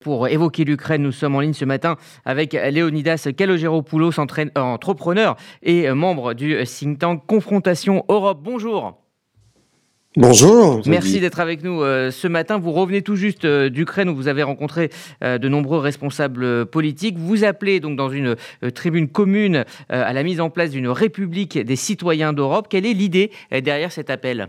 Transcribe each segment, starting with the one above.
Pour évoquer l'Ukraine, nous sommes en ligne ce matin avec Léonidas Kalogeropoulos, entrepreneur et membre du think tank Confrontation Europe. Bonjour. Bonjour. Merci d'être avec nous euh, ce matin. Vous revenez tout juste euh, d'Ukraine où vous avez rencontré euh, de nombreux responsables politiques. Vous appelez donc dans une tribune commune à la mise en place d'une République des citoyens d'Europe. Quelle est l'idée derrière cet appel?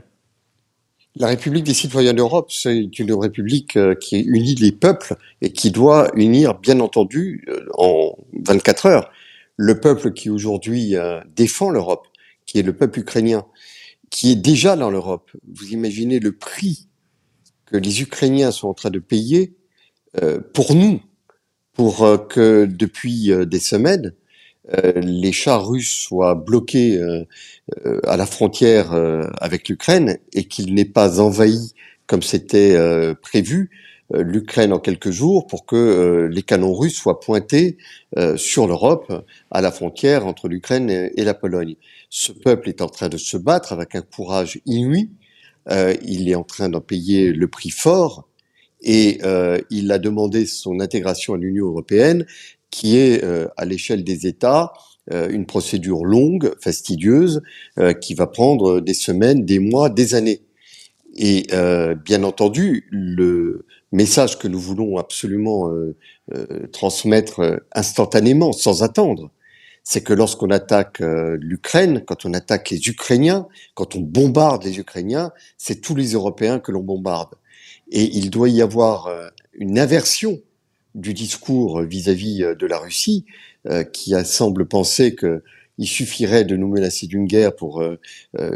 La République des citoyens d'Europe, c'est une république euh, qui unit les peuples et qui doit unir, bien entendu, euh, en 24 heures, le peuple qui aujourd'hui euh, défend l'Europe, qui est le peuple ukrainien, qui est déjà dans l'Europe. Vous imaginez le prix que les Ukrainiens sont en train de payer pour nous, pour que depuis des semaines, les chars russes soient bloqués euh, euh, à la frontière avec l'Ukraine et qu'il n'ait pas envahi comme c'était prévu l'Ukraine en quelques jours pour que les canons russes soient pointés sur l'Europe à la frontière entre l'Ukraine et, la Pologne. Ce peuple est en train de se battre avec un courage inouï. il est en train d'en payer le prix fort et il a demandé son intégration à l'Union européenne qui est euh, à l'échelle des États euh, une procédure longue, fastidieuse, euh, qui va prendre des semaines, des mois, des années. Et bien entendu, le message que nous voulons absolument transmettre instantanément, sans attendre, c'est que lorsqu'on attaque l'Ukraine, quand on attaque les Ukrainiens, quand on bombarde les Ukrainiens, c'est tous les Européens que l'on bombarde. Et il doit y avoir une inversion du discours vis-à-vis euh, de la Russie, euh, qui semble penser qu'il suffirait de nous menacer d'une guerre pour euh,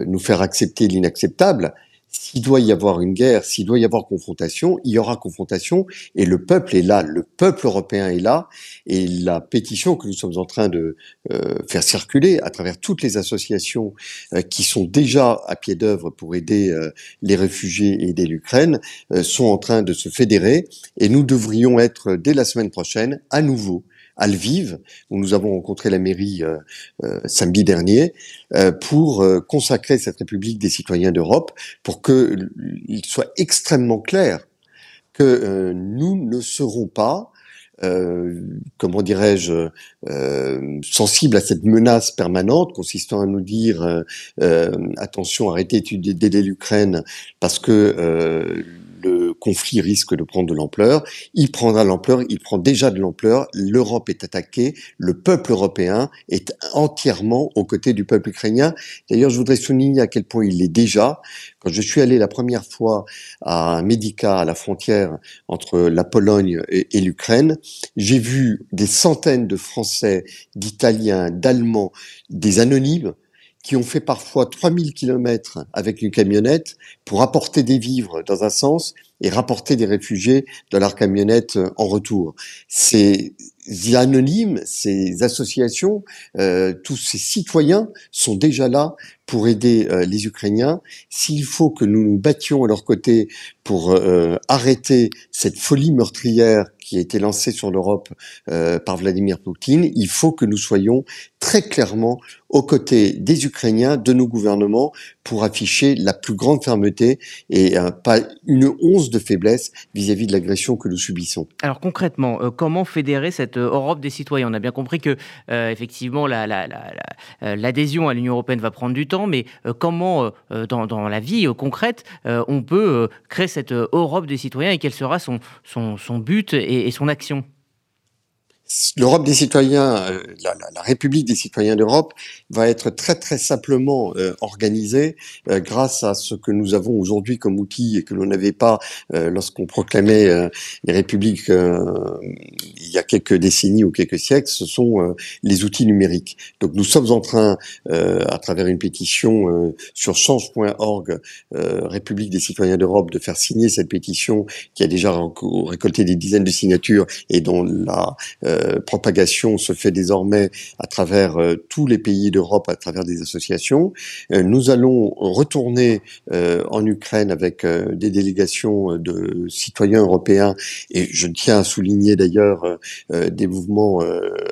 nous faire accepter l'inacceptable. S'il doit y avoir une guerre, s'il doit y avoir confrontation, il y aura confrontation et le peuple est là, le peuple européen est là et la pétition que nous sommes en train de euh, faire circuler à travers toutes les associations euh, qui sont déjà à pied d'œuvre pour aider euh, les réfugiés et aider l'Ukraine sont en train de se fédérer et nous devrions être dès la semaine prochaine à nouveau à Lviv, où nous avons rencontré la mairie euh, euh, samedi dernier, euh, pour consacrer cette République des citoyens d'Europe, pour qu'il soit extrêmement clair que nous ne serons pas comment dirais-je, sensibles à cette menace permanente consistant à nous dire attention, arrêtez d'aider l'Ukraine parce que conflit risque de prendre de l'ampleur. Il prendra l'ampleur, il prend déjà de l'ampleur. L'Europe est attaquée, le peuple européen est entièrement aux côtés du peuple ukrainien. D'ailleurs, je voudrais souligner à quel point il l'est déjà. Quand je suis allé la première fois à Medica, à la frontière entre la Pologne et l'Ukraine, j'ai vu des centaines de Français, d'Italiens, d'Allemands, des anonymes qui ont fait parfois 3000 kilomètres avec une camionnette pour apporter des vivres dans un sens et rapporter des réfugiés dans leur camionnette en retour. Ces anonymes, ces associations, euh, tous ces citoyens sont déjà là pour aider euh, les Ukrainiens. S'il faut que nous nous battions à leur côté pour euh, arrêter cette folie meurtrière qui a été lancée sur l'Europe euh, par Vladimir Poutine, il faut que nous soyons très clairement aux côtés des Ukrainiens, de nos gouvernements, pour afficher la plus grande fermeté et pas une once de faiblesse vis-à-vis de l'agression que nous subissons. Alors concrètement, comment fédérer cette Europe des citoyens? On a bien compris que effectivement l'adhésion la, la, à l'Union européenne va prendre du temps mais euh, comment, euh, dans, la vie euh, concrète, on peut créer cette Europe des citoyens et quel sera son, but son action L'Europe des citoyens, euh, la, la, République des citoyens d'Europe va être très très simplement euh, organisée euh, grâce à ce que nous avons aujourd'hui comme outil et que l'on n'avait pas lorsqu'on proclamait les républiques il y a quelques décennies ou quelques siècles, ce sont les outils numériques. Donc nous sommes en train, à travers une pétition sur change.org, République des citoyens d'Europe, de faire signer cette pétition qui a déjà récolté des dizaines de signatures et dont la euh, propagation se fait désormais à travers euh, tous les pays d'Europe, à travers des associations. Euh, nous allons retourner en Ukraine avec des délégations de citoyens européens et je tiens à souligner d'ailleurs des mouvements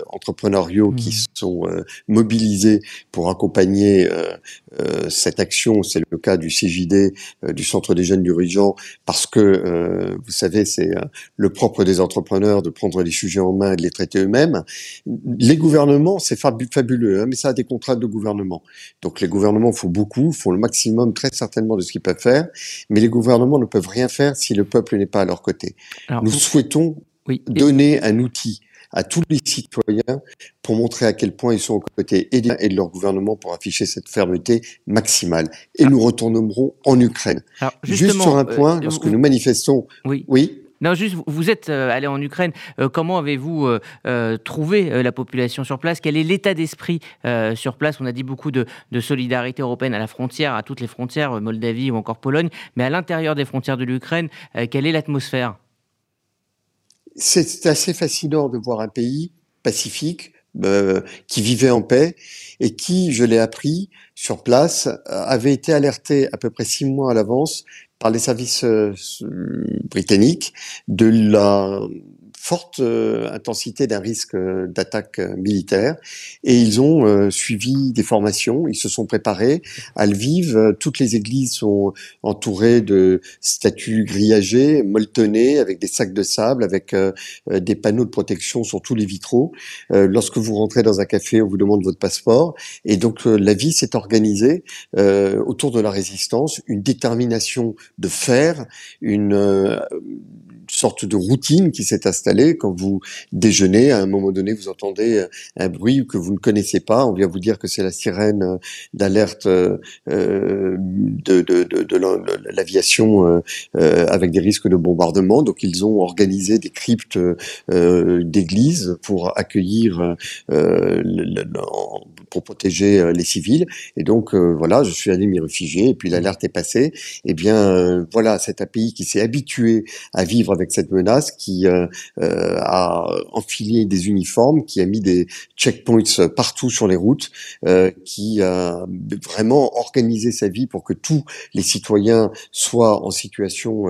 entrepreneuriaux qui mmh. Sont mobilisés pour accompagner cette action. C'est le cas du CJD, du Centre des jeunes dirigeants, parce que, vous savez, c'est le propre des entrepreneurs de prendre les sujets en main et de les traiter eux-mêmes. Les gouvernements, c'est fabuleux, hein, mais ça a des contraintes de gouvernement. Donc les gouvernements font beaucoup, font le maximum très certainement de ce qu'ils peuvent faire, mais les gouvernements ne peuvent rien faire si le peuple n'est pas à leur côté. Nous souhaitons donner un outil à tous les citoyens pour montrer à quel point ils sont aux côtés et de leur gouvernement pour afficher cette fermeté maximale. Et ah. nous retournerons en Ukraine. Juste sur un point, euh, lorsque nous manifestons, oui, oui non, juste, vous êtes euh, allé en Ukraine. Euh, comment avez-vous trouvé la population sur place? Quel est l'état d'esprit sur place? On a dit beaucoup de, solidarité européenne à la frontière, à toutes les frontières, Moldavie ou encore Pologne. Mais à l'intérieur des frontières de l'Ukraine, quelle est l'atmosphère? C'est assez fascinant de voir un pays pacifique, qui vivait en paix et qui, je l'ai appris sur place, avait été alerté à peu près six mois à l'avance par les services euh, britanniques de la forte euh, intensité d'un risque euh, d'attaque euh, militaire et ils ont suivi des formations, ils se sont préparés à Lviv. Toutes les églises sont entourées de statues grillagées, molletonnées, avec des sacs de sable, avec des panneaux de protection sur tous les vitraux. lorsque vous rentrez dans un café, on vous demande votre passeport. Et donc la vie s'est organisée autour de la résistance, une détermination de faire, une sorte de routine qui s'est installée. Quand vous déjeunez, à un moment donné, vous entendez euh, un bruit que vous ne connaissez pas. On vient vous dire que c'est la sirène euh, d'alerte euh, de, de, de, de l'aviation avec des risques de bombardement. Donc ils ont organisé des cryptes d'églises pour accueillir, pour protéger les civils. Et donc voilà, je suis allé m'y réfugier. Et puis l'alerte est passée. Eh bien voilà, c'est un pays qui s'est habitué à vivre avec cette menace, qui euh, euh, a enfilé des uniformes, qui a mis des checkpoints partout sur les routes, euh, qui a vraiment organisé sa vie pour que tous les citoyens soient en situation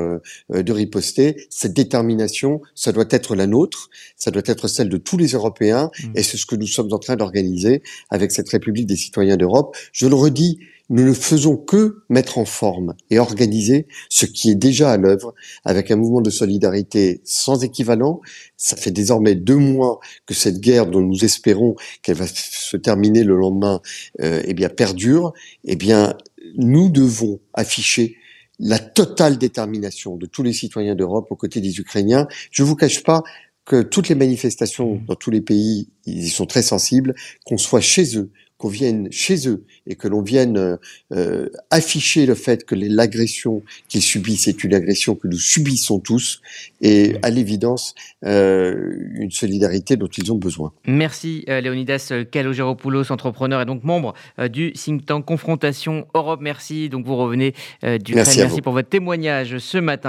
de riposter. Cette détermination, ça doit être la nôtre, ça doit être celle de tous les Européens, mmh. et c'est ce que nous sommes en train d'organiser avec cette République des citoyens d'Europe. Je le redis, nous ne faisons que mettre en forme et organiser ce qui est déjà à l'œuvre avec un mouvement de solidarité sans équivalent. Ça fait désormais deux mois que cette guerre dont nous espérons qu'elle va se terminer le lendemain, euh, eh bien, perdure. Eh bien, nous devons afficher la totale détermination de tous les citoyens d'Europe aux côtés des Ukrainiens. Je vous cache pas que toutes les manifestations dans tous les pays, ils y sont très sensibles, qu'on soit chez eux, qu'on vienne chez eux et que l'on vienne euh, euh, afficher le fait que l'agression qu'ils subissent est une agression que nous subissons tous et à l'évidence euh, une solidarité dont ils ont besoin. Merci Léonidas Kalogeropoulos, entrepreneur et donc membre du think tank Confrontation Europe. Merci. Donc vous revenez du Merci, Merci pour votre témoignage ce matin.